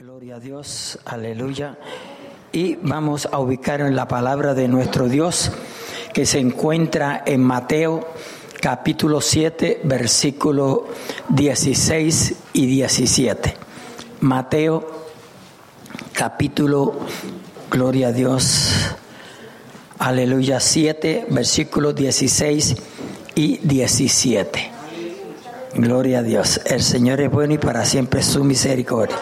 Gloria a Dios, aleluya. Y vamos a ubicar en la palabra de nuestro Dios que se encuentra en Mateo capítulo 7, versículo 16 y 17. Mateo capítulo, gloria a Dios, aleluya, 7, versículo 16 y 17. Gloria a Dios. El Señor es bueno y para siempre su misericordia.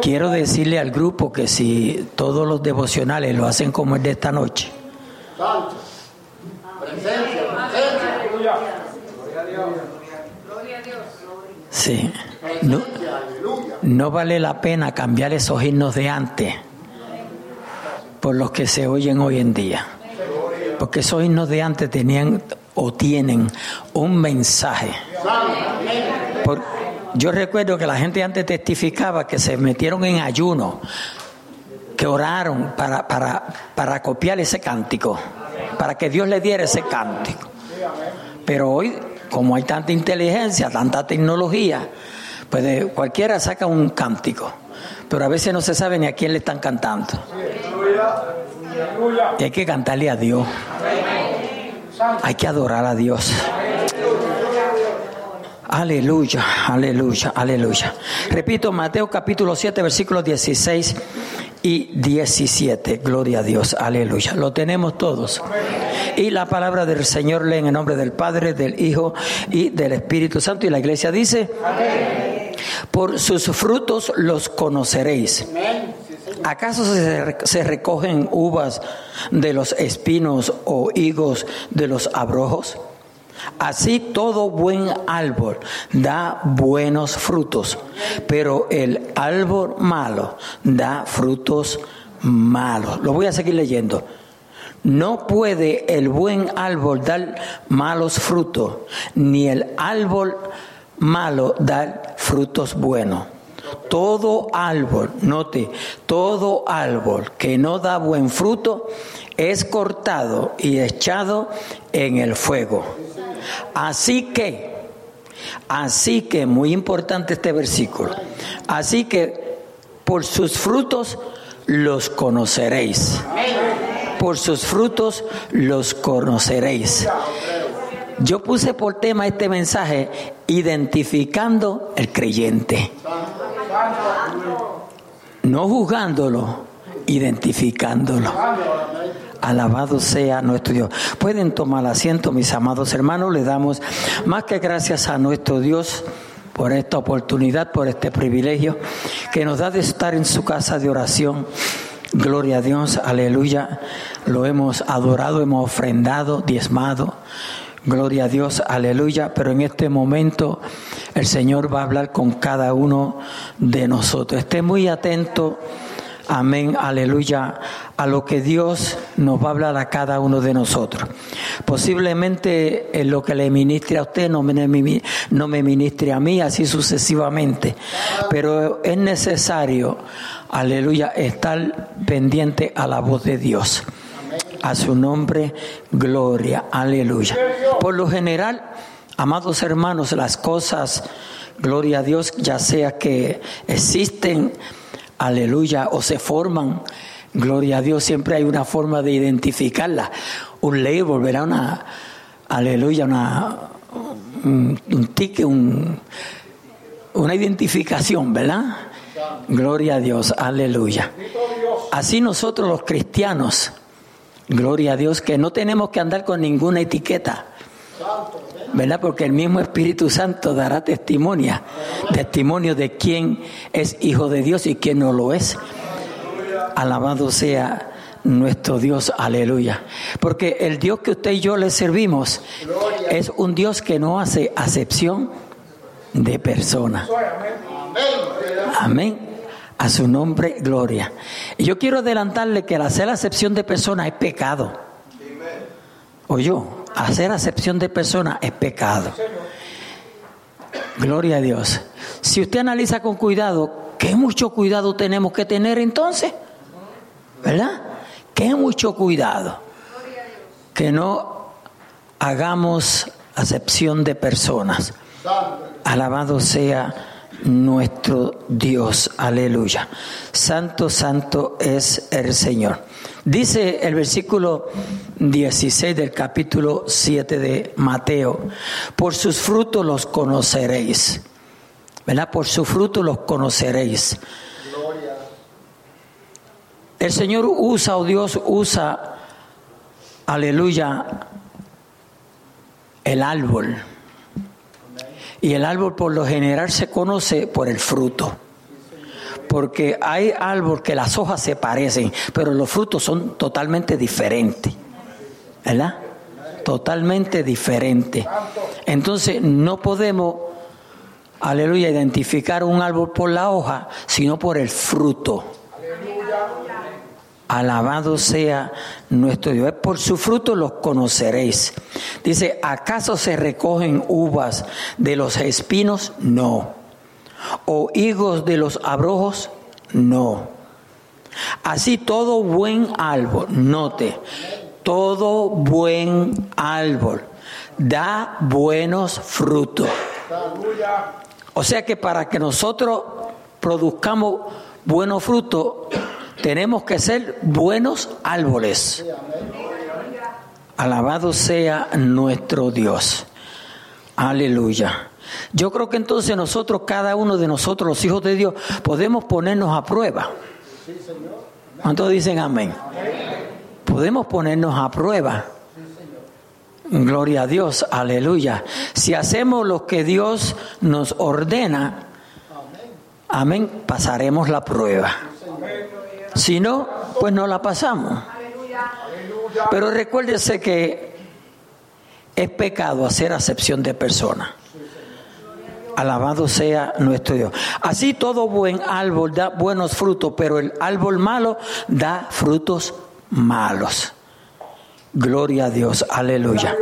Quiero decirle al grupo que si todos los devocionales lo hacen como el de esta noche, Sí. No, vale la pena cambiar esos himnos de antes por los que se oyen hoy en día. Porque esos himnos de antes tenían o tienen un mensaje. Yo recuerdo que la gente antes testificaba que se metieron en ayuno, que oraron para, para, para copiar ese cántico, para que Dios le diera ese cántico. Pero hoy, como hay tanta inteligencia, tanta tecnología, pues de, cualquiera saca un cántico, pero a veces no se sabe ni a quién le están cantando. Y hay que cantarle a Dios. Hay que adorar a Dios. Aleluya, aleluya, aleluya. Repito, Mateo capítulo 7, versículos 16 y 17. Gloria a Dios, aleluya. Lo tenemos todos. Y la palabra del Señor lee en el nombre del Padre, del Hijo y del Espíritu Santo. Y la iglesia dice, por sus frutos los conoceréis. ¿Acaso se recogen uvas de los espinos o higos de los abrojos? Así todo buen árbol da buenos frutos, pero el árbol malo da frutos malos. Lo voy a seguir leyendo. No puede el buen árbol dar malos frutos, ni el árbol malo dar frutos buenos. Todo árbol, note, todo árbol que no da buen fruto es cortado y echado en el fuego. Así que, así que, muy importante este versículo, así que por sus frutos los conoceréis. Por sus frutos los conoceréis. Yo puse por tema este mensaje identificando el creyente. No juzgándolo, identificándolo. Alabado sea nuestro Dios. Pueden tomar asiento, mis amados hermanos. Le damos más que gracias a nuestro Dios por esta oportunidad, por este privilegio que nos da de estar en su casa de oración. Gloria a Dios, aleluya. Lo hemos adorado, hemos ofrendado, diezmado. Gloria a Dios, aleluya. Pero en este momento el Señor va a hablar con cada uno de nosotros. Esté muy atento amén, aleluya, a lo que Dios nos va a hablar a cada uno de nosotros. Posiblemente en lo que le ministre a usted no me, no me ministre a mí, así sucesivamente. Pero es necesario, aleluya, estar pendiente a la voz de Dios. A su nombre, gloria, aleluya. Por lo general, amados hermanos, las cosas, gloria a Dios, ya sea que existen, aleluya, o se forman, gloria a Dios, siempre hay una forma de identificarla. Un label, ¿verdad? Una, aleluya, una, un, tique, un, una identificación, ¿verdad? Gloria a Dios, aleluya. Así nosotros los cristianos, gloria a Dios, que no tenemos que andar con ninguna etiqueta. ¿Verdad? Porque el mismo Espíritu Santo dará testimonio, testimonio de quién es hijo de Dios y quién no lo es. Alabado sea nuestro Dios, aleluya. Porque el Dios que usted y yo le servimos es un Dios que no hace acepción de persona. Amén. A su nombre, gloria. Y yo quiero adelantarle que el hacer acepción de persona es pecado. ¿O yo? Hacer acepción de persona es pecado. Gloria a Dios. Si usted analiza con cuidado, ¿qué mucho cuidado tenemos que tener entonces? ¿Verdad? ¿Qué mucho cuidado? Que no hagamos acepción de personas. Alabado sea nuestro Dios. Aleluya. Santo, santo es el Señor. Dice el versículo 16 del capítulo 7 de Mateo, por sus frutos los conoceréis. ¿Verdad? Por su fruto los conoceréis. El Señor usa, o Dios usa, aleluya, el árbol. Y el árbol por lo general se conoce por el fruto. Porque hay árbol que las hojas se parecen, pero los frutos son totalmente diferentes. ¿Verdad? Totalmente diferentes. Entonces no podemos, aleluya, identificar un árbol por la hoja, sino por el fruto. Alabado sea nuestro Dios. Por su fruto los conoceréis. Dice, ¿acaso se recogen uvas de los espinos? No. ¿O higos de los abrojos? No. Así todo buen árbol, note, todo buen árbol da buenos frutos. O sea que para que nosotros produzcamos buenos frutos, tenemos que ser buenos árboles. Alabado sea nuestro Dios. Aleluya. Yo creo que entonces nosotros, cada uno de nosotros, los hijos de Dios, podemos ponernos a prueba. ¿Cuántos dicen amén? Podemos ponernos a prueba. Gloria a Dios, aleluya. Si hacemos lo que Dios nos ordena, amén, pasaremos la prueba. Si no, pues no la pasamos. Pero recuérdese que es pecado hacer acepción de persona. Alabado sea nuestro Dios. Así todo buen árbol da buenos frutos, pero el árbol malo da frutos malos. Gloria a Dios, aleluya.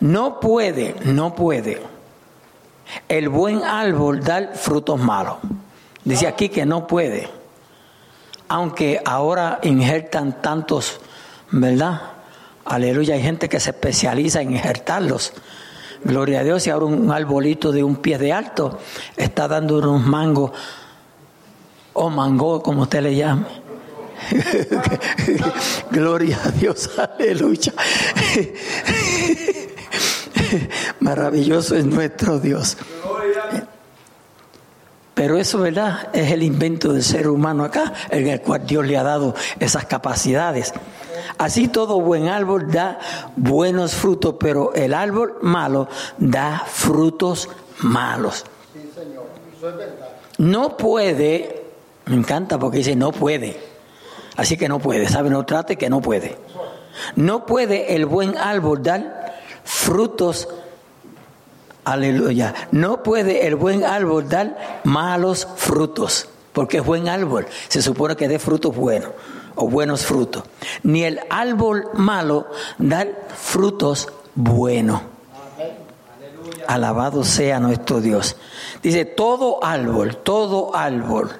No puede, no puede el buen árbol dar frutos malos. Dice aquí que no puede aunque ahora injertan tantos, ¿verdad? Aleluya, hay gente que se especializa en injertarlos. Gloria a Dios, y ahora un arbolito de un pie de alto está dando unos mangos, o mango, como usted le llame. Gloria a Dios, aleluya. Maravilloso es nuestro Dios. Pero eso, ¿verdad? Es el invento del ser humano acá, en el cual Dios le ha dado esas capacidades. Así todo buen árbol da buenos frutos, pero el árbol malo da frutos malos. No puede, me encanta porque dice no puede. Así que no puede, ¿sabe? No trate que no puede. No puede el buen árbol dar frutos Aleluya. No puede el buen árbol dar malos frutos, porque es buen árbol. Se supone que dé frutos buenos o buenos frutos. Ni el árbol malo dar frutos buenos. Alabado sea nuestro Dios. Dice, todo árbol, todo árbol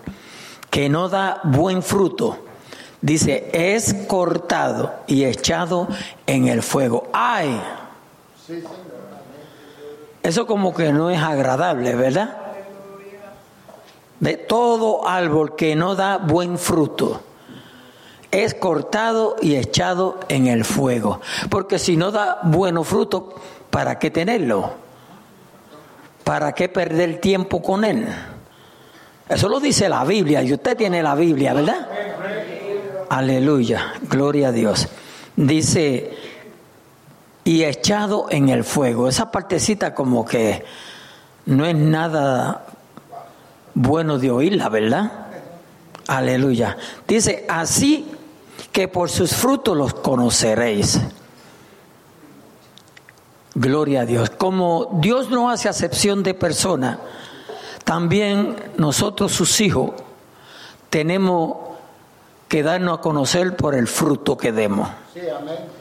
que no da buen fruto, dice, es cortado y echado en el fuego. ¡Ay! Eso como que no es agradable, ¿verdad? De todo árbol que no da buen fruto es cortado y echado en el fuego. Porque si no da bueno fruto, ¿para qué tenerlo? ¿Para qué perder tiempo con él? Eso lo dice la Biblia y usted tiene la Biblia, ¿verdad? Aleluya, gloria a Dios. Dice y echado en el fuego. Esa partecita como que no es nada bueno de oírla, ¿verdad? Aleluya. Dice, así que por sus frutos los conoceréis. Gloria a Dios. Como Dios no hace acepción de persona, también nosotros sus hijos tenemos que darnos a conocer por el fruto que demos. Sí, amén.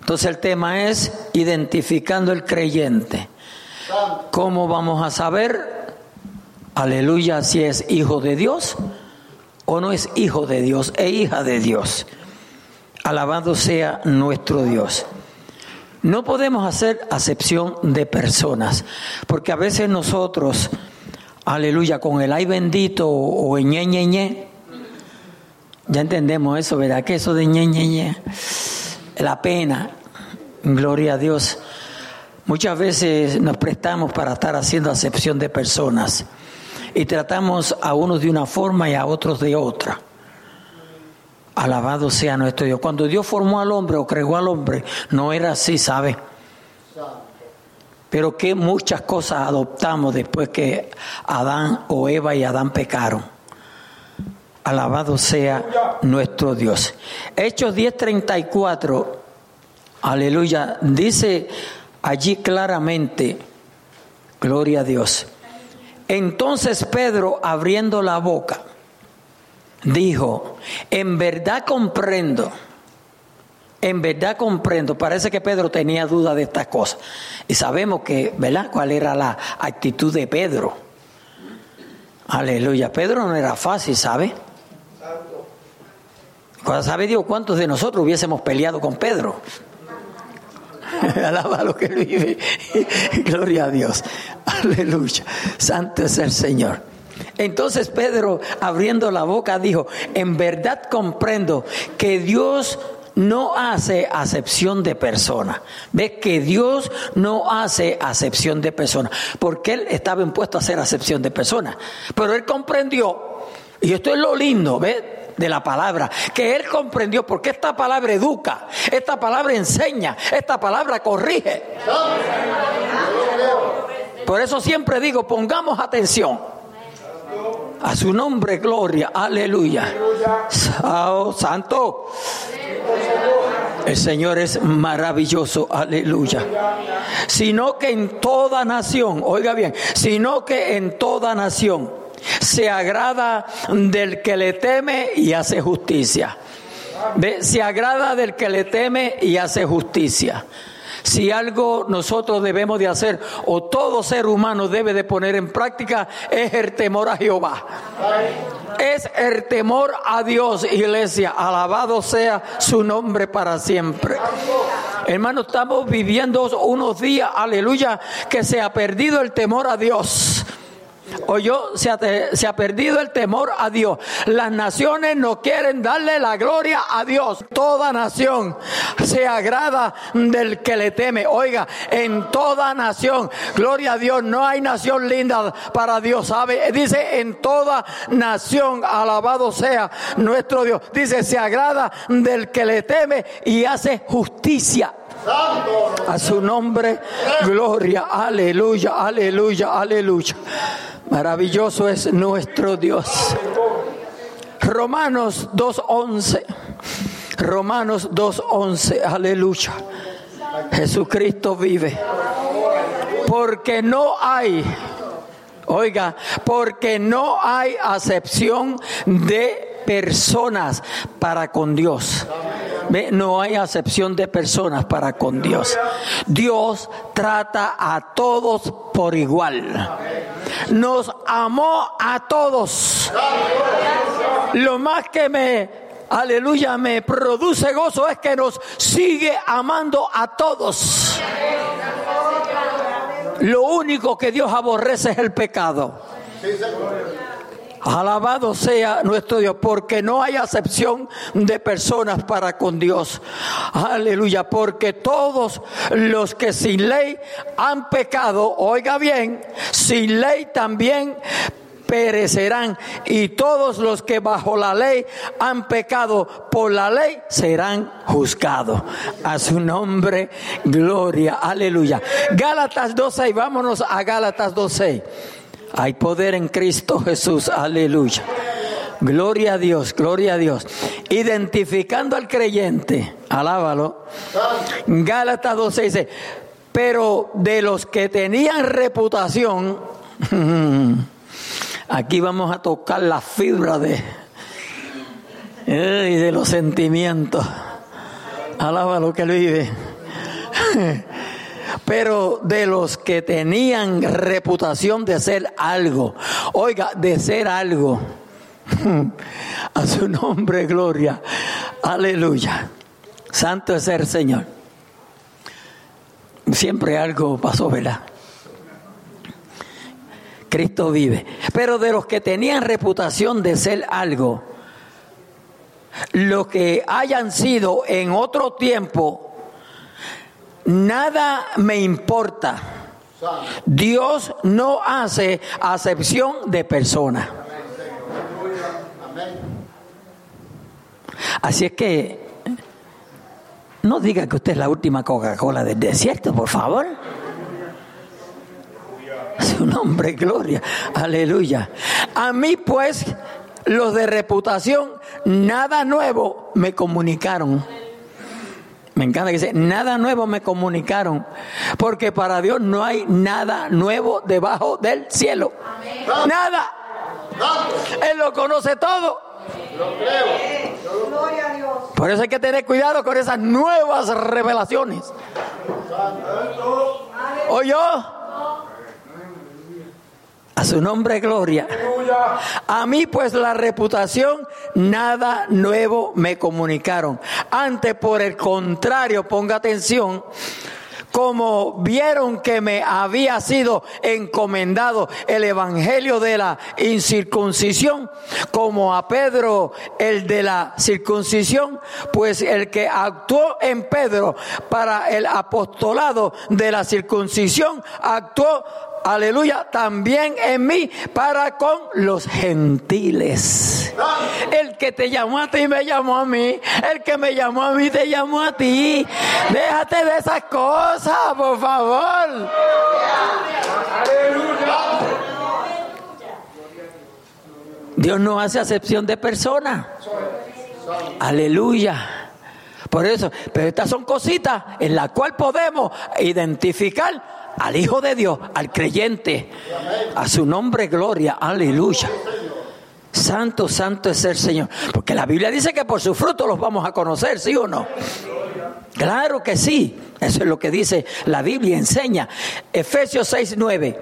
Entonces el tema es identificando el creyente. ¿Cómo vamos a saber, aleluya, si es hijo de Dios o no es hijo de Dios e hija de Dios? Alabado sea nuestro Dios. No podemos hacer acepción de personas, porque a veces nosotros, aleluya, con el ay bendito o ñe, ñe, ñe. Ya entendemos eso, ¿verdad? Que eso de ñe, ñe, ñe, la pena, gloria a Dios. Muchas veces nos prestamos para estar haciendo acepción de personas y tratamos a unos de una forma y a otros de otra. Alabado sea nuestro Dios. Cuando Dios formó al hombre o creó al hombre, no era así, ¿sabe? Pero que muchas cosas adoptamos después que Adán o Eva y Adán pecaron. Alabado sea nuestro Dios. Hechos 10:34, aleluya, dice allí claramente, gloria a Dios. Entonces Pedro, abriendo la boca, dijo, en verdad comprendo, en verdad comprendo, parece que Pedro tenía duda de estas cosas. Y sabemos que, ¿verdad? ¿Cuál era la actitud de Pedro? Aleluya, Pedro no era fácil, ¿sabe? ¿Sabe Dios cuántos de nosotros hubiésemos peleado con Pedro? Alaba lo que vive. Gloria a Dios. Aleluya. Santo es el Señor. Entonces Pedro, abriendo la boca, dijo, en verdad comprendo que Dios no hace acepción de persona. Ves que Dios no hace acepción de persona, porque Él estaba impuesto a hacer acepción de persona. Pero Él comprendió, y esto es lo lindo, ¿ves? De la palabra, que él comprendió, porque esta palabra educa, esta palabra enseña, esta palabra corrige. Por eso siempre digo, pongamos atención. A su nombre, gloria, aleluya. Oh, santo. El Señor es maravilloso, aleluya. Sino que en toda nación, oiga bien, sino que en toda nación se agrada del que le teme y hace justicia. Se agrada del que le teme y hace justicia. Si algo nosotros debemos de hacer o todo ser humano debe de poner en práctica es el temor a Jehová. Es el temor a Dios, iglesia. Alabado sea su nombre para siempre. Hermano, estamos viviendo unos días, aleluya, que se ha perdido el temor a Dios. Oyó, se ha, se ha perdido el temor a Dios. Las naciones no quieren darle la gloria a Dios. Toda nación se agrada del que le teme. Oiga, en toda nación, gloria a Dios, no hay nación linda para Dios, ¿sabe? Dice, en toda nación, alabado sea nuestro Dios. Dice, se agrada del que le teme y hace justicia. A su nombre, gloria, aleluya, aleluya, aleluya. Maravilloso es nuestro Dios. Romanos 2.11. Romanos 2.11. Aleluya. Jesucristo vive. Porque no hay, oiga, porque no hay acepción de personas para con Dios. No hay acepción de personas para con Dios. Dios trata a todos por igual. Nos amó a todos. Lo más que me aleluya, me produce gozo es que nos sigue amando a todos. Lo único que Dios aborrece es el pecado. Alabado sea nuestro Dios, porque no hay acepción de personas para con Dios. Aleluya, porque todos los que sin ley han pecado, oiga bien, sin ley también perecerán y todos los que bajo la ley han pecado por la ley serán juzgados. A su nombre, gloria, aleluya. Gálatas 2.6, vámonos a Gálatas 2.6. Hay poder en Cristo Jesús, aleluya. Gloria a Dios, gloria a Dios. Identificando al creyente, alábalo. Gálatas 12 dice, pero de los que tenían reputación, aquí vamos a tocar la fibra de, y de los sentimientos. Alábalo que vive pero de los que tenían reputación de ser algo, oiga, de ser algo, a su nombre gloria, aleluya, santo es el Señor. Siempre algo pasó, ¿verdad? Cristo vive. Pero de los que tenían reputación de ser algo, los que hayan sido en otro tiempo, nada me importa. Dios no hace acepción de personas. Así es que no diga que usted es la última Coca-Cola del desierto, por favor. Su nombre, gloria. Aleluya. A mí pues, los de reputación, nada nuevo me comunicaron. Me encanta que dice, nada nuevo me comunicaron, porque para Dios no hay nada nuevo debajo del cielo. Nada. Él lo conoce todo. Por eso hay que tener cuidado con esas nuevas revelaciones. ¿O yo? A su nombre, gloria. A mí, pues, la reputación, nada nuevo me comunicaron. Antes, por el contrario, ponga atención, como vieron que me había sido encomendado el evangelio de la incircuncisión, como a Pedro el de la circuncisión, pues el que actuó en Pedro para el apostolado de la circuncisión, actuó aleluya, también en mí para con los gentiles. El que te llamó a ti me llamó a mí. El que me llamó a mí te llamó a ti. Déjate de esas cosas, por favor. Dios no hace acepción de personas. Aleluya. Por eso, pero estas son cositas en las cuales podemos identificar al Hijo de Dios, al creyente, a su nombre gloria, aleluya. Santo, santo es el Señor. Porque la Biblia dice que por su fruto los vamos a conocer, ¿sí o no? Claro que sí. Eso es lo que dice la Biblia, enseña. Efesios 6, 9.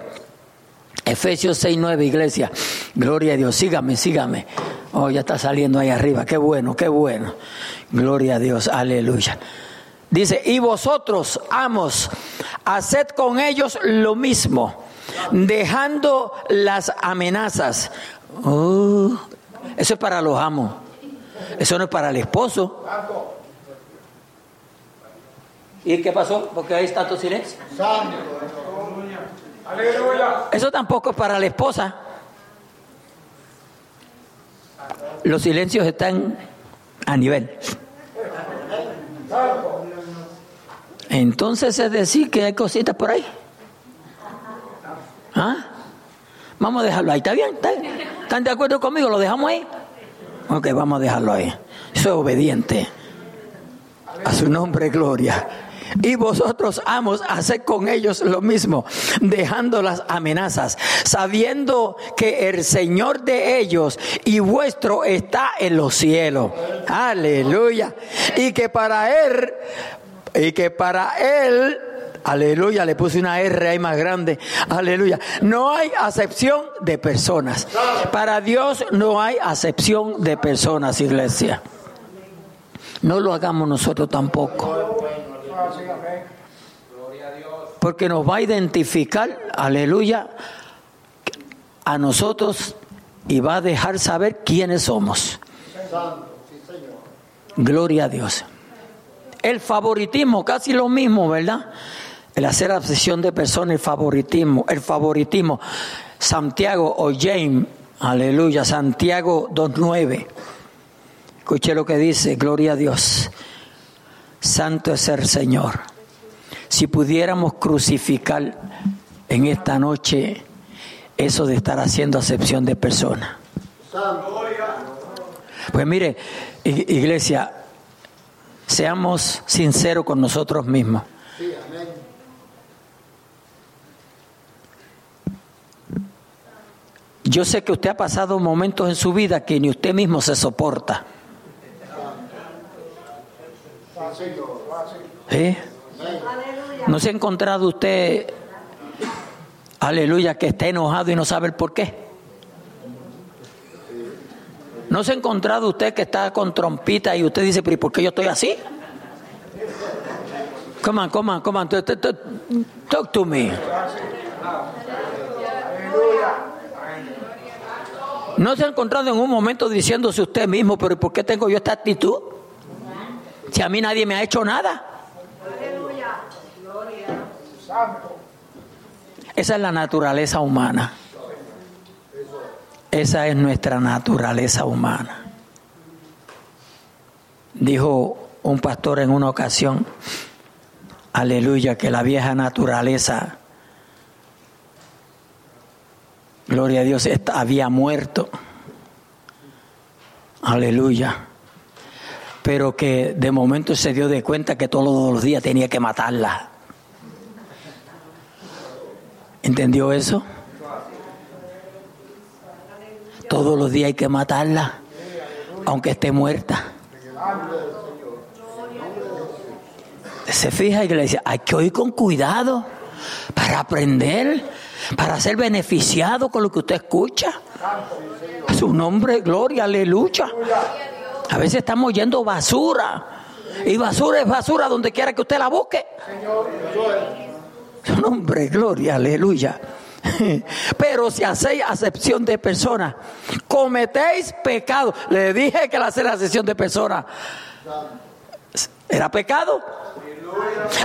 Efesios 6, 9, iglesia. Gloria a Dios. Sígame, sígame. Oh, ya está saliendo ahí arriba. Qué bueno, qué bueno. Gloria a Dios. Aleluya. Dice, y vosotros, amos, haced con ellos lo mismo, dejando las amenazas. Oh, eso es para los amos. Eso no es para el esposo. ¿Y qué pasó? Porque hay tanto silencio. Eso tampoco es para la esposa. Los silencios están a nivel. Entonces es decir que hay cositas por ahí. ¿Ah? Vamos a dejarlo ahí. ¿Está bien? ¿Están de acuerdo conmigo? ¿Lo dejamos ahí? Ok, vamos a dejarlo ahí. Soy obediente. A su nombre, gloria. Y vosotros, amos, haced con ellos lo mismo, dejando las amenazas, sabiendo que el Señor de ellos y vuestro está en los cielos. Aleluya. Y que para Él y que para Él, aleluya, le puse una R ahí más grande, aleluya, no hay acepción de personas. Para Dios no hay acepción de personas, iglesia. No lo hagamos nosotros tampoco. Porque nos va a identificar, aleluya, a nosotros y va a dejar saber quiénes somos. Gloria a Dios. El favoritismo, casi lo mismo, ¿verdad? El hacer obsesión de personas, el favoritismo, el favoritismo. Santiago o James, aleluya, Santiago 2.9. Escuche lo que dice, gloria a Dios. Santo es el Señor. Si pudiéramos crucificar en esta noche eso de estar haciendo acepción de personas. Pues mire, iglesia, Seamos sinceros con nosotros mismos. Yo sé que usted ha pasado momentos en su vida que ni usted mismo se soporta. ¿Eh? ¿No se ha encontrado usted, aleluya, que está enojado y no sabe el por qué? ¿No se ha encontrado usted que está con trompita y usted dice, pero ¿por qué yo estoy así? Come on, come on, come on, talk to me. No se ha encontrado en un momento diciéndose usted mismo, pero ¿por qué tengo yo esta actitud? Si a mí nadie me ha hecho nada. Esa es la naturaleza humana. Esa es nuestra naturaleza humana. Dijo un pastor en una ocasión, aleluya, que la vieja naturaleza, gloria a Dios, había muerto. Aleluya. Pero que de momento se dio de cuenta que todos los días tenía que matarla. ¿Entendió eso? Todos los días hay que matarla, aunque esté muerta. Se fija, iglesia, hay que oír con cuidado para aprender, para ser beneficiado con lo que usted escucha. Su nombre, gloria, aleluya. A veces estamos oyendo basura. Y basura es basura donde quiera que usted la busque. Su nombre, gloria, aleluya. Pero si hacéis acepción de personas, cometéis pecado. Le dije que la hacer acepción de personas era pecado.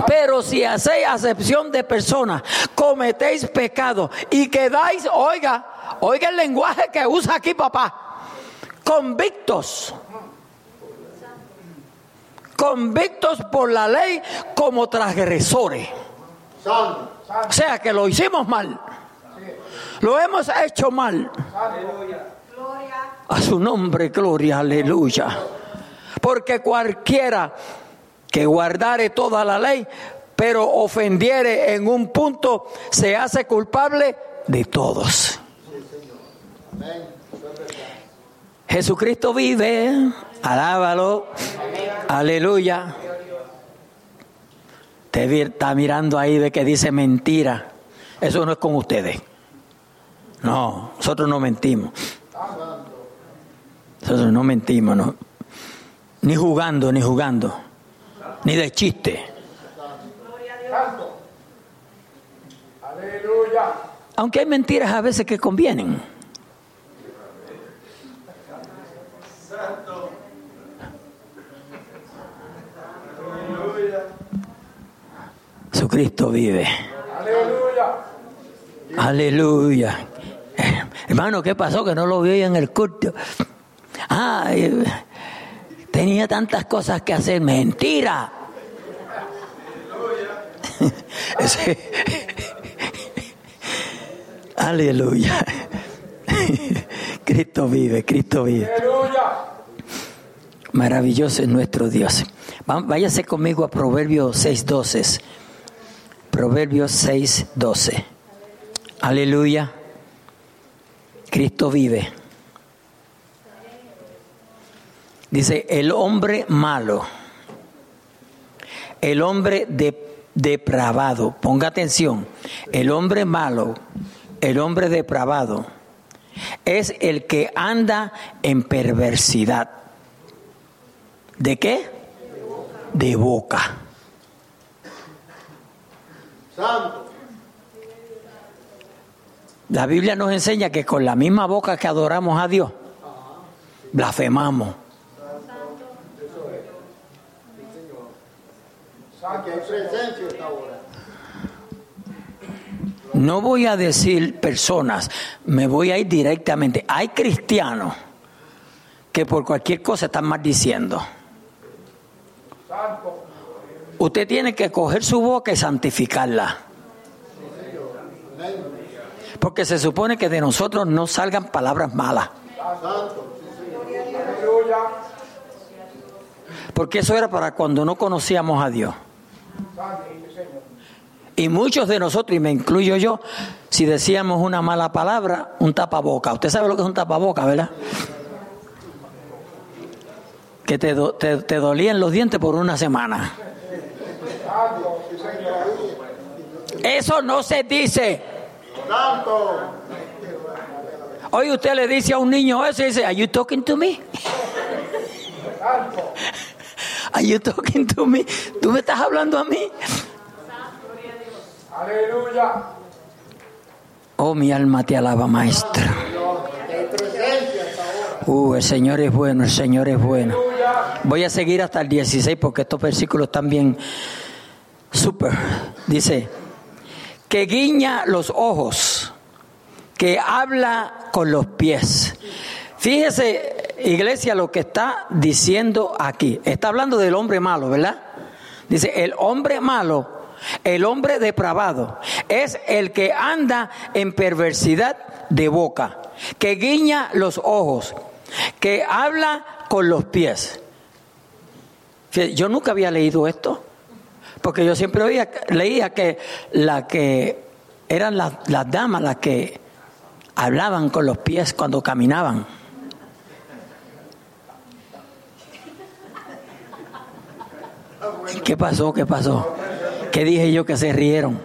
Pero si hacéis acepción de personas, cometéis pecado y quedáis, oiga, oiga el lenguaje que usa aquí papá, convictos. Convictos por la ley como transgresores. O sea que lo hicimos mal. Lo hemos hecho mal. A su nombre, gloria, aleluya. Porque cualquiera que guardare toda la ley, pero ofendiere en un punto, se hace culpable de todos. Jesucristo vive, alábalo, aleluya. Te está mirando ahí de que dice mentira. Eso no es con ustedes. No, nosotros no mentimos. Nosotros no mentimos, no. Ni jugando, ni jugando. Ni de chiste. Aunque hay mentiras a veces que convienen. Jesucristo vive. Aleluya. Aleluya. Hermano, ¿qué pasó? Que no lo vi en el culto. Ay, tenía tantas cosas que hacer. Mentira. Aleluya. Cristo vive, Cristo vive. Maravilloso es nuestro Dios. Váyase conmigo a Proverbios 6.12. Proverbios 6.12. Aleluya. Cristo vive. Dice, el hombre malo, el hombre depravado, ponga atención, el hombre malo, el hombre depravado, es el que anda en perversidad. ¿De qué? De boca. Santo. La Biblia nos enseña que con la misma boca que adoramos a Dios, blasfemamos. No voy a decir personas, me voy a ir directamente. Hay cristianos que por cualquier cosa están maldiciendo. Usted tiene que coger su boca y santificarla. Porque se supone que de nosotros no salgan palabras malas. Porque eso era para cuando no conocíamos a Dios. Y muchos de nosotros, y me incluyo yo, si decíamos una mala palabra, un tapaboca. Usted sabe lo que es un tapaboca, ¿verdad? Que te, te, te dolían los dientes por una semana. Eso no se dice. Hoy usted le dice a un niño eso y dice, ¿Are you talking to me? ¿Are you talking to me? ¿Tú me estás hablando a mí? Aleluya. Oh, mi alma te alaba, maestro. Uh, el Señor es bueno, el Señor es bueno. Voy a seguir hasta el 16 porque estos versículos están bien súper. Dice, que guiña los ojos, que habla con los pies. Fíjese, iglesia, lo que está diciendo aquí. Está hablando del hombre malo, ¿verdad? Dice, el hombre malo, el hombre depravado, es el que anda en perversidad de boca, que guiña los ojos, que habla con los pies. Yo nunca había leído esto, porque yo siempre oía, leía que la que eran las, las damas las que hablaban con los pies cuando caminaban. ¿Qué pasó? ¿Qué pasó? ¿Qué dije yo que se rieron?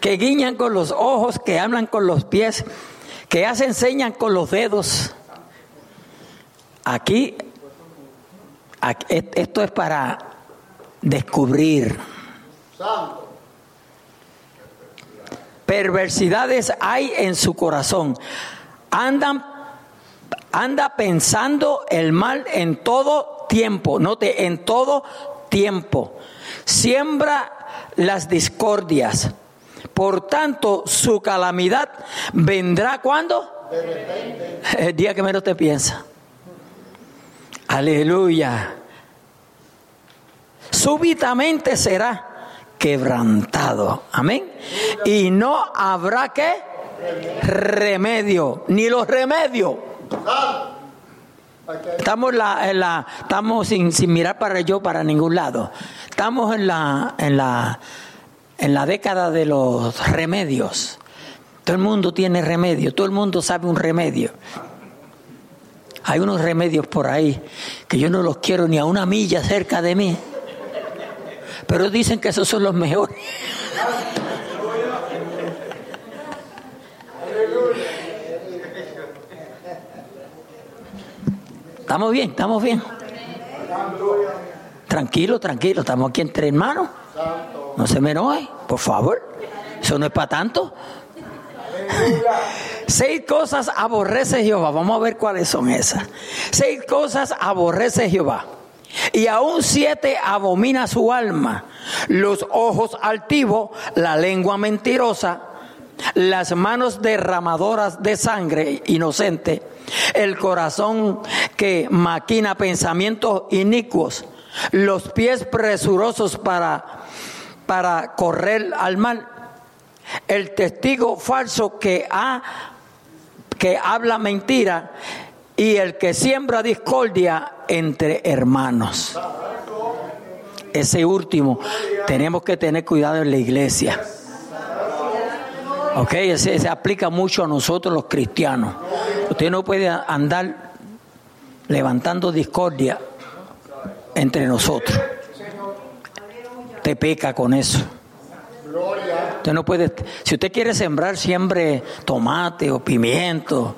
Que guiñan con los ojos, que hablan con los pies, que hacen señas con los dedos. Aquí, esto es para descubrir. Perversidades hay en su corazón. Andan anda pensando el mal en todo tiempo, note, en todo tiempo. Siembra las discordias. Por tanto, su calamidad vendrá cuando? El día que menos te piensa. Aleluya. Súbitamente será quebrantado. Amén. Y no habrá que remedio, ni los remedios Estamos, en la, estamos sin, sin, mirar para yo para ningún lado. Estamos en la, en, la, en la década de los remedios. Todo el mundo tiene remedio, todo el mundo sabe un remedio. Hay unos remedios por ahí que yo no los quiero ni a una milla cerca de mí. Pero dicen que esos son los mejores. ¿Estamos bien? ¿Estamos bien? Tranquilo, tranquilo, estamos aquí entre hermanos. No se me enoje, por favor. Eso no es para tanto. Seis cosas aborrece Jehová. Vamos a ver cuáles son esas. Seis cosas aborrece Jehová. Y aún siete abomina su alma. Los ojos altivos, la lengua mentirosa, las manos derramadoras de sangre inocente el corazón que maquina pensamientos inicuos, los pies presurosos para, para correr al mal, el testigo falso que, ha, que habla mentira y el que siembra discordia entre hermanos. Ese último, tenemos que tener cuidado en la iglesia. Ok, ese se aplica mucho a nosotros los cristianos. Usted no puede andar levantando discordia entre nosotros. Te peca con eso. Usted no puede, si usted quiere sembrar, siempre tomate o pimiento,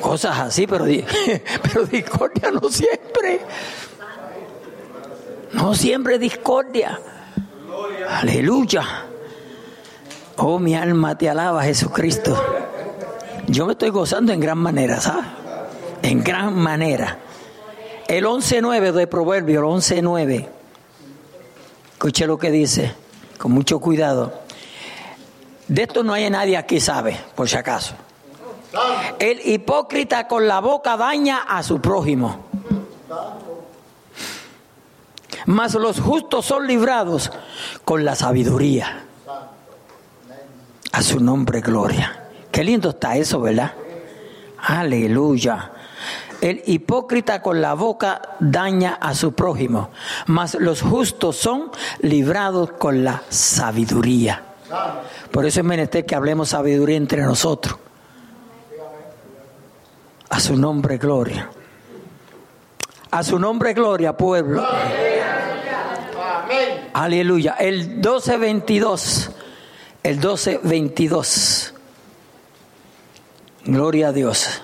cosas así, pero, pero discordia no siempre. No siempre discordia. Aleluya. Oh, mi alma te alaba, Jesucristo. Yo me estoy gozando en gran manera, ¿sabes? En gran manera. El 11.9 de Proverbio, el 11.9. Escuche lo que dice, con mucho cuidado. De esto no hay nadie aquí sabe, por si acaso. El hipócrita con la boca daña a su prójimo. Mas los justos son librados con la sabiduría. A su nombre, gloria. Qué lindo está eso, ¿verdad? Aleluya. El hipócrita con la boca daña a su prójimo, mas los justos son librados con la sabiduría. Por eso es menester que hablemos sabiduría entre nosotros. A su nombre, gloria. A su nombre, gloria, pueblo. Aleluya. El 12.22. El 12.22. Gloria a Dios.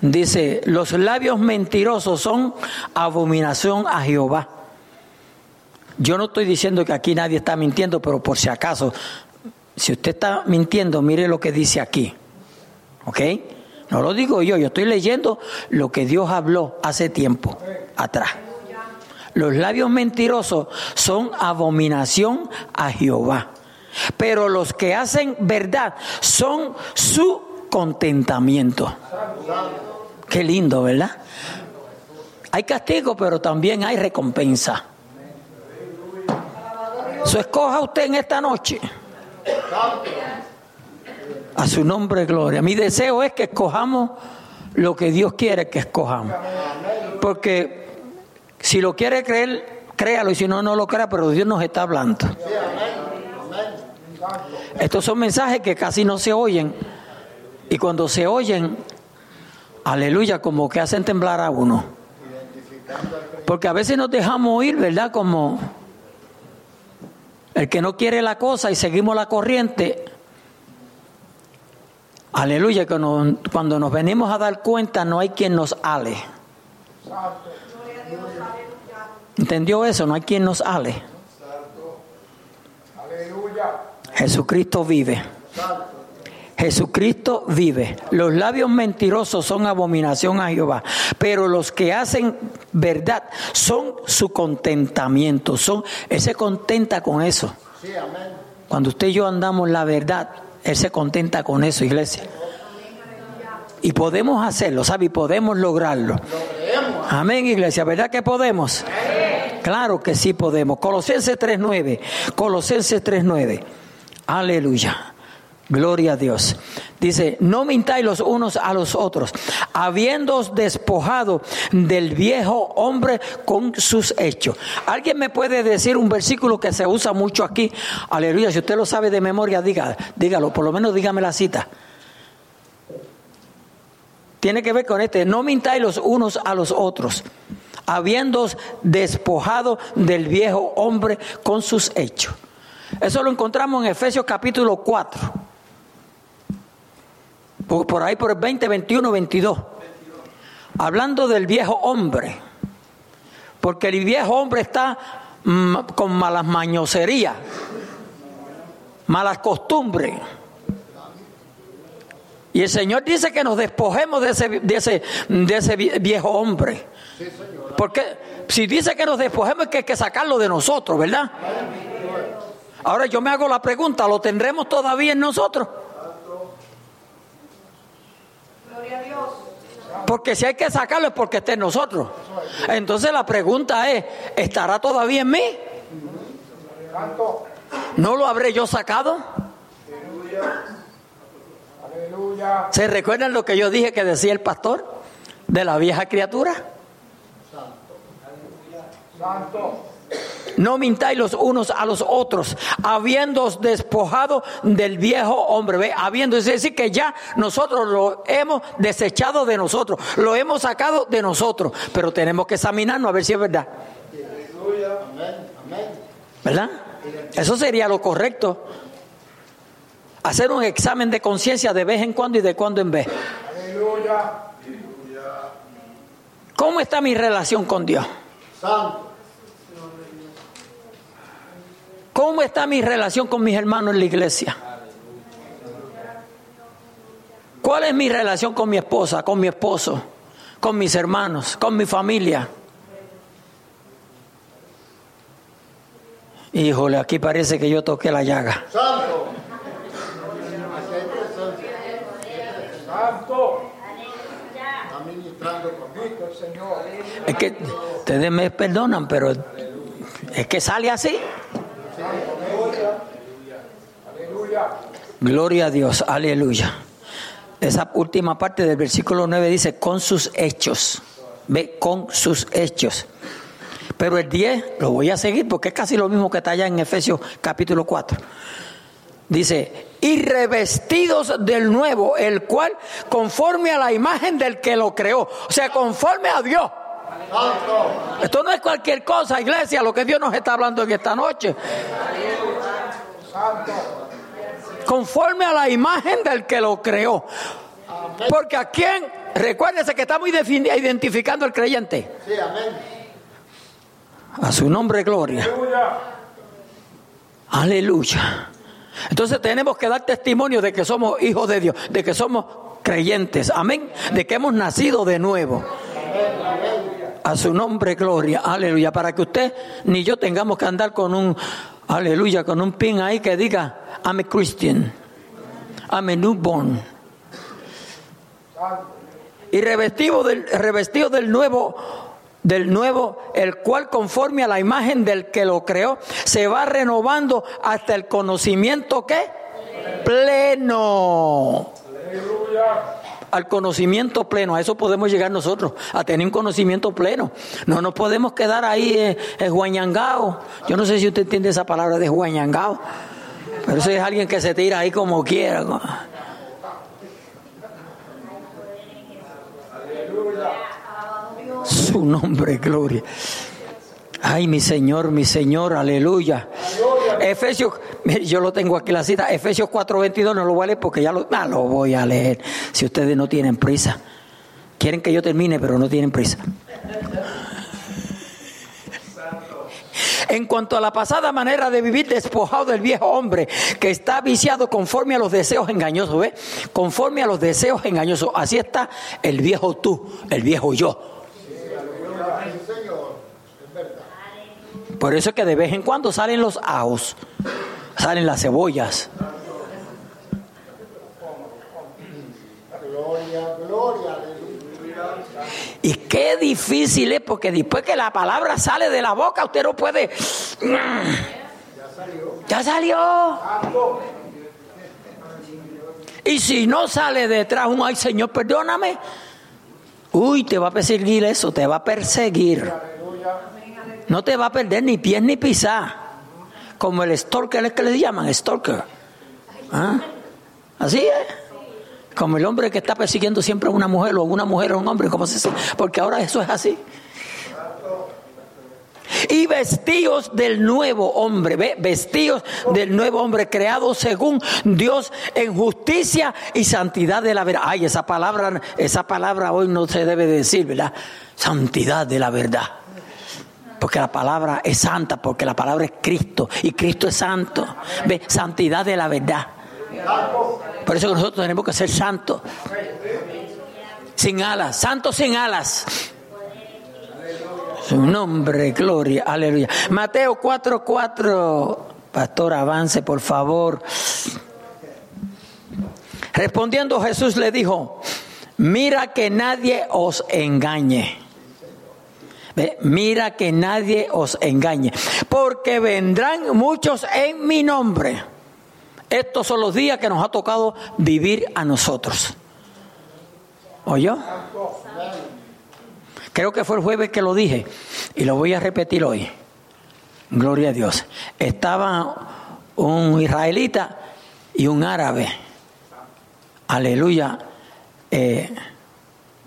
Dice, los labios mentirosos son abominación a Jehová. Yo no estoy diciendo que aquí nadie está mintiendo, pero por si acaso Si usted está mintiendo, mire lo que dice aquí. ¿Ok? No lo digo yo, yo estoy leyendo lo que Dios habló hace tiempo atrás. Los labios mentirosos son abominación a Jehová. Pero los que hacen verdad son su contentamiento. Qué lindo, ¿verdad? Hay castigo, pero también hay recompensa. So, escoja usted en esta noche. A su nombre, gloria. Mi deseo es que escojamos lo que Dios quiere que escojamos. Porque si lo quiere creer, créalo, y si no, no lo crea, pero Dios nos está hablando. Estos son mensajes que casi no se oyen. Y cuando se oyen, aleluya, como que hacen temblar a uno. Porque a veces nos dejamos oír, ¿verdad? Como el que no quiere la cosa y seguimos la corriente. Aleluya, que cuando nos venimos a dar cuenta no hay quien nos ale. ¿Entendió eso? No hay quien nos ale. Jesucristo vive. Jesucristo vive. Los labios mentirosos son abominación a Jehová, pero los que hacen verdad son su contentamiento. Son, Él se contenta con eso. Cuando usted y yo andamos la verdad, Él se contenta con eso, iglesia. Y podemos hacerlo, ¿sabe? Y podemos lograrlo. Amén, iglesia. ¿Verdad que podemos? Claro que sí podemos. Colosenses 3.9. Colosenses 3.9. Aleluya. Gloria a Dios. Dice, no mintáis los unos a los otros, habiéndoos despojado del viejo hombre con sus hechos. ¿Alguien me puede decir un versículo que se usa mucho aquí? Aleluya, si usted lo sabe de memoria, diga, dígalo, por lo menos dígame la cita. Tiene que ver con este, no mintáis los unos a los otros, habiéndoos despojado del viejo hombre con sus hechos. Eso lo encontramos en Efesios capítulo 4. Por, ahí por el 20, 21, 22. Hablando del viejo hombre. Porque el viejo hombre está mm, con malas mañoserías, malas costumbres. Y el Señor dice que nos despojemos de ese, de ese, de ese viejo hombre. Porque si dice que nos despojemos es que hay que sacarlo de nosotros, ¿verdad? Ahora yo me hago la pregunta, ¿lo tendremos todavía en nosotros? Porque si hay que sacarlo es porque está en nosotros. Entonces la pregunta es, ¿estará todavía en mí? ¿No lo habré yo sacado? ¿Se recuerdan lo que yo dije que decía el pastor de la vieja criatura? Santo. No mintáis los unos a los otros, habiéndoos despojado del viejo hombre. ¿Ve? Habiendo, es decir, que ya nosotros lo hemos desechado de nosotros, lo hemos sacado de nosotros, pero tenemos que examinarnos a ver si es verdad. ¿Verdad? Eso sería lo correcto. Hacer un examen de conciencia de vez en cuando y de cuando en vez. ¿Cómo está mi relación con Dios? Santo. ¿Cómo está mi relación con mis hermanos en la iglesia? ¿Cuál es mi relación con mi esposa, con mi esposo, con mis hermanos, con mi familia? Híjole, aquí parece que yo toqué la llaga. Santo. Es que ustedes me perdonan, pero es que sale así. Gloria a Dios, aleluya. Esa última parte del versículo 9 dice, con sus hechos. Ve, con sus hechos. Pero el 10 lo voy a seguir porque es casi lo mismo que está allá en Efesios capítulo 4. Dice, y revestidos del nuevo, el cual conforme a la imagen del que lo creó, o sea, conforme a Dios. Esto no es cualquier cosa, iglesia, lo que Dios nos está hablando en esta noche. Conforme a la imagen del que lo creó. Porque a quién, recuérdese que estamos identificando al creyente. A su nombre, gloria. Aleluya. Entonces tenemos que dar testimonio de que somos hijos de Dios, de que somos creyentes, amén, de que hemos nacido de nuevo. A su nombre, gloria, aleluya, para que usted ni yo tengamos que andar con un, aleluya, con un pin ahí que diga, I'm a Christian, I'm a newborn. Y revestido del, revestido del nuevo del nuevo, el cual conforme a la imagen del que lo creó, se va renovando hasta el conocimiento que pleno. Al conocimiento pleno, a eso podemos llegar nosotros, a tener un conocimiento pleno. No nos podemos quedar ahí en, en Yo no sé si usted entiende esa palabra de guañangao, pero eso es alguien que se tira ahí como quiera. Su nombre, gloria. Ay, mi Señor, mi Señor, aleluya. Efesios, yo lo tengo aquí la cita, Efesios 4:22, no lo voy a leer porque ya lo, ah, lo voy a leer. Si ustedes no tienen prisa, quieren que yo termine, pero no tienen prisa. En cuanto a la pasada manera de vivir despojado del viejo hombre que está viciado conforme a los deseos engañosos, ¿ve? Conforme a los deseos engañosos. Así está el viejo tú, el viejo yo. Por eso es que de vez en cuando salen los ajos, salen las cebollas. Y qué difícil es porque después que la palabra sale de la boca, usted no puede. Ya salió. Y si no sale detrás un ay Señor, perdóname. Uy, te va a perseguir eso, te va a perseguir. No te va a perder ni pies ni pisar. Como el stalker es que le llaman, stalker. ¿Ah? Así es. Como el hombre que está persiguiendo siempre a una mujer o una mujer a un hombre, ¿cómo se dice? Porque ahora eso es así. Y vestidos del nuevo hombre, ¿ve? vestidos del nuevo hombre creado según Dios en justicia y santidad de la verdad. Ay, esa palabra, esa palabra hoy no se debe decir, ¿verdad? Santidad de la verdad porque la palabra es santa, porque la palabra es Cristo y Cristo es santo. ¿Ve? Santidad de la verdad. Por eso nosotros tenemos que ser santos. Sin alas, santos sin alas. Su nombre, gloria, aleluya. Mateo 4:4. Pastor, avance, por favor. Respondiendo Jesús le dijo, mira que nadie os engañe. Mira que nadie os engañe, porque vendrán muchos en mi nombre. Estos son los días que nos ha tocado vivir a nosotros. ¿Oyó? Creo que fue el jueves que lo dije y lo voy a repetir hoy. Gloria a Dios. Estaba un israelita y un árabe, aleluya, eh,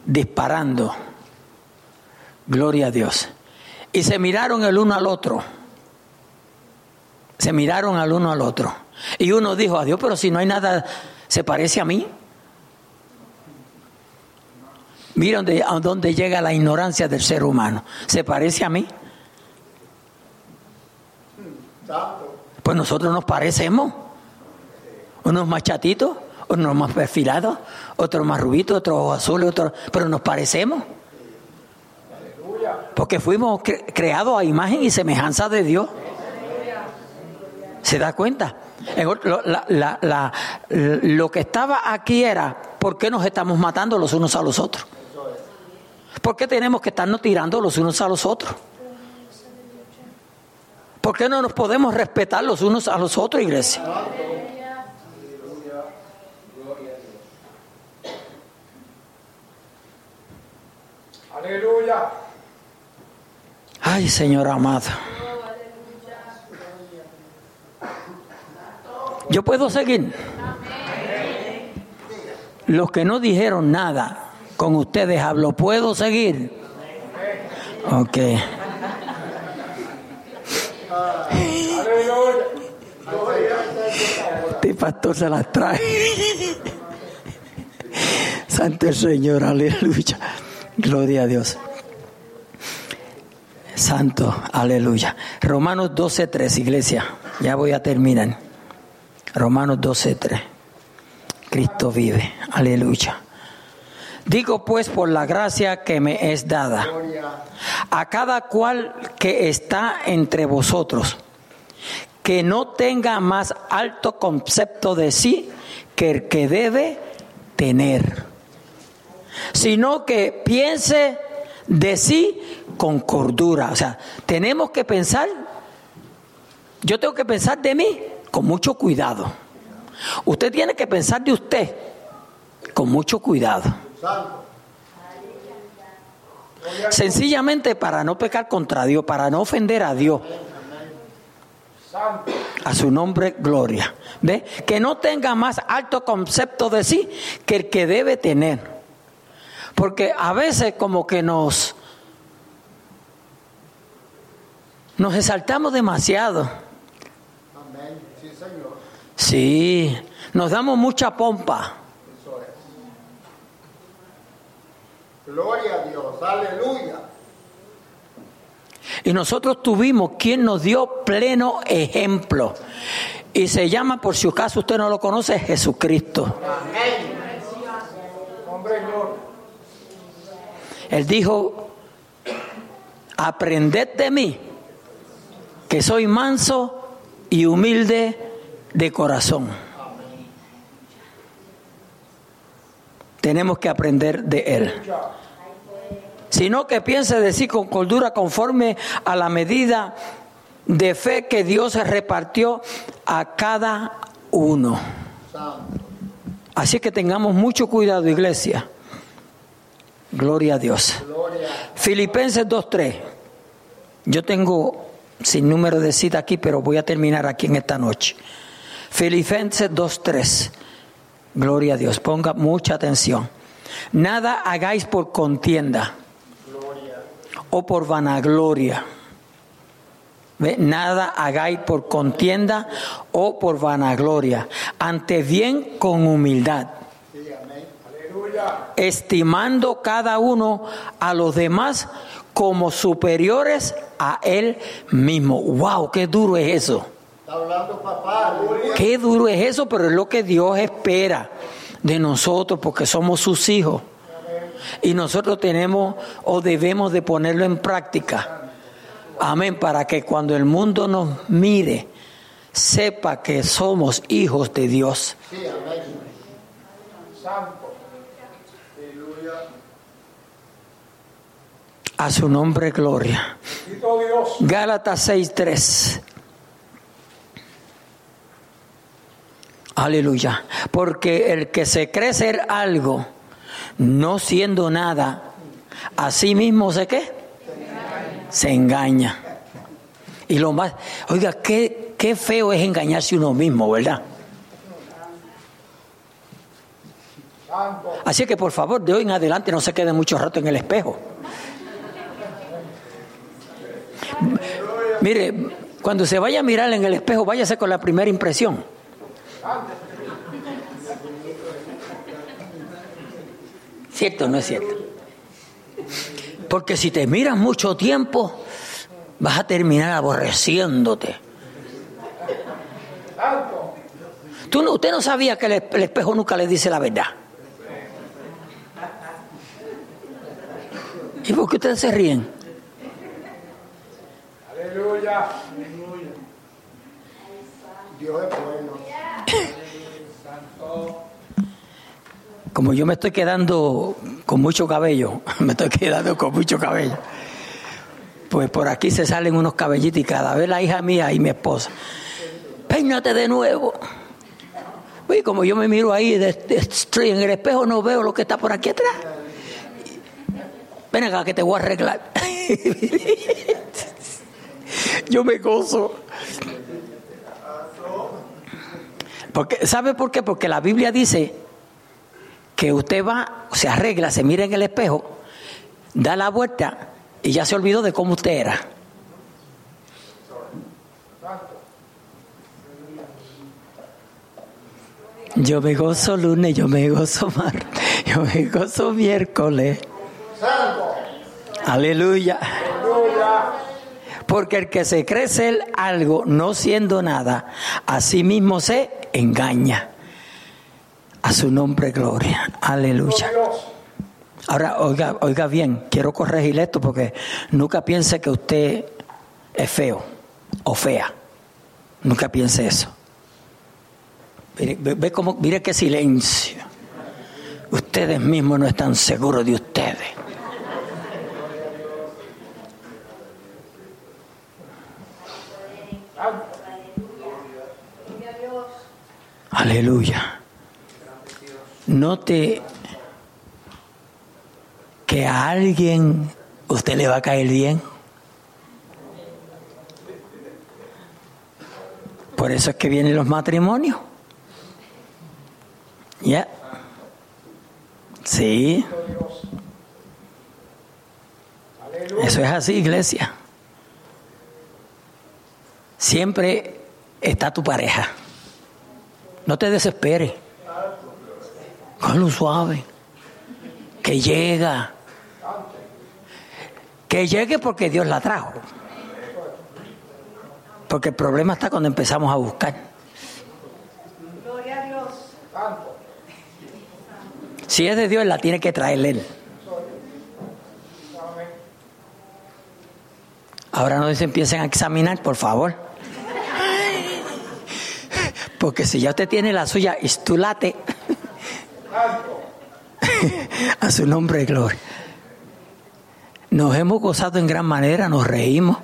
disparando Gloria a Dios. Y se miraron el uno al otro. Se miraron al uno al otro. Y uno dijo, a Dios, pero si no hay nada, ¿se parece a mí? Mira a dónde llega la ignorancia del ser humano. ¿Se parece a mí? Pues nosotros nos parecemos. Unos más chatitos, unos más perfilados, otros más rubitos, otros azules, otros... pero nos parecemos. Porque fuimos creados a imagen y semejanza de Dios. ¿Se da cuenta? Lo que estaba aquí era, ¿por qué nos estamos matando los unos a los otros? ¿Por qué tenemos que estarnos tirando los unos a los otros? ¿Por qué no nos podemos respetar los unos a los otros, iglesia? Aleluya. Ay, Señor amado. Yo puedo seguir. Los que no dijeron nada con ustedes hablo, ¿puedo seguir? Ok. Este pastor se las trae. Santo Señor, aleluya. Gloria a Dios. Santo, aleluya. Romanos 12, 3, iglesia. Ya voy a terminar. Romanos 12:3. Cristo vive. Aleluya. Digo pues por la gracia que me es dada a cada cual que está entre vosotros, que no tenga más alto concepto de sí que el que debe tener, sino que piense de sí con cordura. O sea, tenemos que pensar, yo tengo que pensar de mí con mucho cuidado. Usted tiene que pensar de usted con mucho cuidado. Sencillamente para no pecar contra Dios, para no ofender a Dios. A su nombre, gloria. ¿Ve? Que no tenga más alto concepto de sí que el que debe tener. Porque a veces como que nos, nos exaltamos demasiado. Sí, nos damos mucha pompa. Gloria a Dios, aleluya. Y nosotros tuvimos quien nos dio pleno ejemplo. Y se llama, por si acaso usted no lo conoce, Jesucristo. Él dijo, aprended de mí, que soy manso y humilde de corazón. Tenemos que aprender de Él sino que piense de sí con cordura conforme a la medida de fe que Dios repartió a cada uno. Así que tengamos mucho cuidado, iglesia. Gloria a Dios. Filipenses 2.3. Yo tengo sin número de cita aquí, pero voy a terminar aquí en esta noche. Filipenses 2.3. Gloria a Dios. Ponga mucha atención. Nada hagáis por contienda o por vanagloria. Nada hagáis por contienda o por vanagloria, ante bien con humildad, estimando cada uno a los demás como superiores a él mismo. ¡Wow! ¡Qué duro es eso! Qué duro es eso, pero es lo que Dios espera de nosotros porque somos sus hijos. Y nosotros tenemos o debemos de ponerlo en práctica. Amén, para que cuando el mundo nos mire, sepa que somos hijos de Dios. Sí, amén. Santo. A su nombre, gloria. Gálatas 6:3. Aleluya. Porque el que se cree ser algo, no siendo nada, a sí mismo se qué? Se engaña. Y lo más, oiga, qué, qué feo es engañarse uno mismo, ¿verdad? Así que por favor, de hoy en adelante no se quede mucho rato en el espejo. Mire, cuando se vaya a mirar en el espejo, váyase con la primera impresión. ¿Cierto o no es cierto? Porque si te miras mucho tiempo, vas a terminar aborreciéndote. ¿Tú usted no sabía que el, espejo nunca le dice la verdad. ¿Y por qué ustedes se ríen? Aleluya. Dios es bueno. Como yo me estoy quedando con mucho cabello, me estoy quedando con mucho cabello, pues por aquí se salen unos cabellitos y cada vez la hija mía y mi esposa, peínate de nuevo. Y como yo me miro ahí, en el espejo, no veo lo que está por aquí atrás. Ven acá que te voy a arreglar. yo me gozo. Porque, ¿Sabe por qué? Porque la Biblia dice que usted va, se arregla, se mira en el espejo, da la vuelta y ya se olvidó de cómo usted era. Yo me gozo lunes, yo me gozo martes, yo me gozo miércoles. Aleluya. Porque el que se cree ser algo no siendo nada, a sí mismo se engaña. A su nombre, gloria. Aleluya. Ahora, oiga, oiga bien, quiero corregir esto porque nunca piense que usted es feo o fea. Nunca piense eso. Mire, ve, cómo, mire qué silencio. Ustedes mismos no están seguros de ustedes. Aleluya. Note que a alguien usted le va a caer bien. Por eso es que vienen los matrimonios. ¿Ya? Sí. Eso es así, iglesia. Siempre está tu pareja. No te desesperes. Con suave. Que llega. Que llegue porque Dios la trajo. Porque el problema está cuando empezamos a buscar. Gloria a Dios. Si es de Dios, la tiene que traer Él. Ahora no se empiecen a examinar, por favor. Porque si ya usted tiene la suya, estulate. a su nombre, gloria. Nos hemos gozado en gran manera, nos reímos,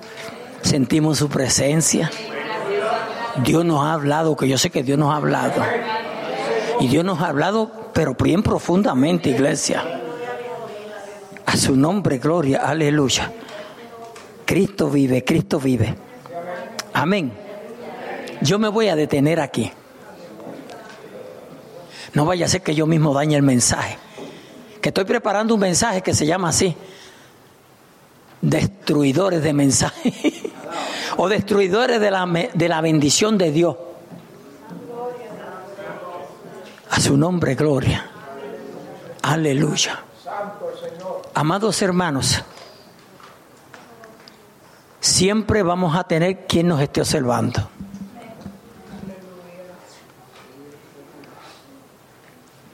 sentimos su presencia. Dios nos ha hablado, que yo sé que Dios nos ha hablado. Y Dios nos ha hablado, pero bien profundamente, iglesia. A su nombre, gloria, aleluya. Cristo vive, Cristo vive. Amén. Yo me voy a detener aquí. No vaya a ser que yo mismo dañe el mensaje. Que estoy preparando un mensaje que se llama así. Destruidores de mensaje. o destruidores de la, de la bendición de Dios. A su nombre, gloria. Aleluya. Amados hermanos, siempre vamos a tener quien nos esté observando.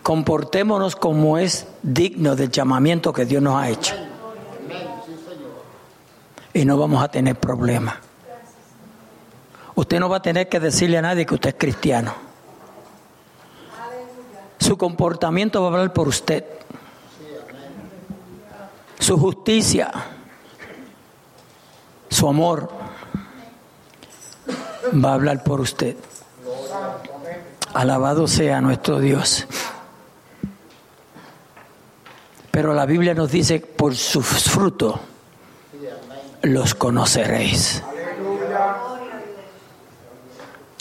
Comportémonos como es digno del llamamiento que Dios nos ha hecho. Y no vamos a tener problemas. Usted no va a tener que decirle a nadie que usted es cristiano. Su comportamiento va a hablar por usted. Su justicia, su amor, va a hablar por usted. Alabado sea nuestro Dios. Pero la Biblia nos dice, por sus frutos los conoceréis.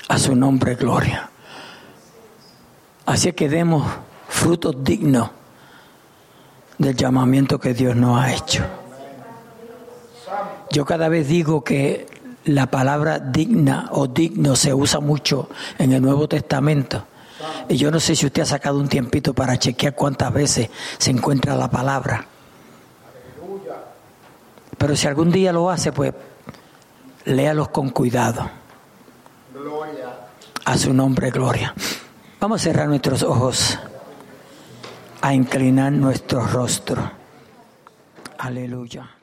A su nombre, gloria. Así que demos frutos dignos del llamamiento que Dios nos ha hecho. Yo cada vez digo que la palabra digna o digno se usa mucho en el Nuevo Testamento y yo no sé si usted ha sacado un tiempito para chequear cuántas veces se encuentra la palabra. Pero si algún día lo hace, pues léalos con cuidado. A su nombre, gloria. Vamos a cerrar nuestros ojos, a inclinar nuestro rostro. Aleluya.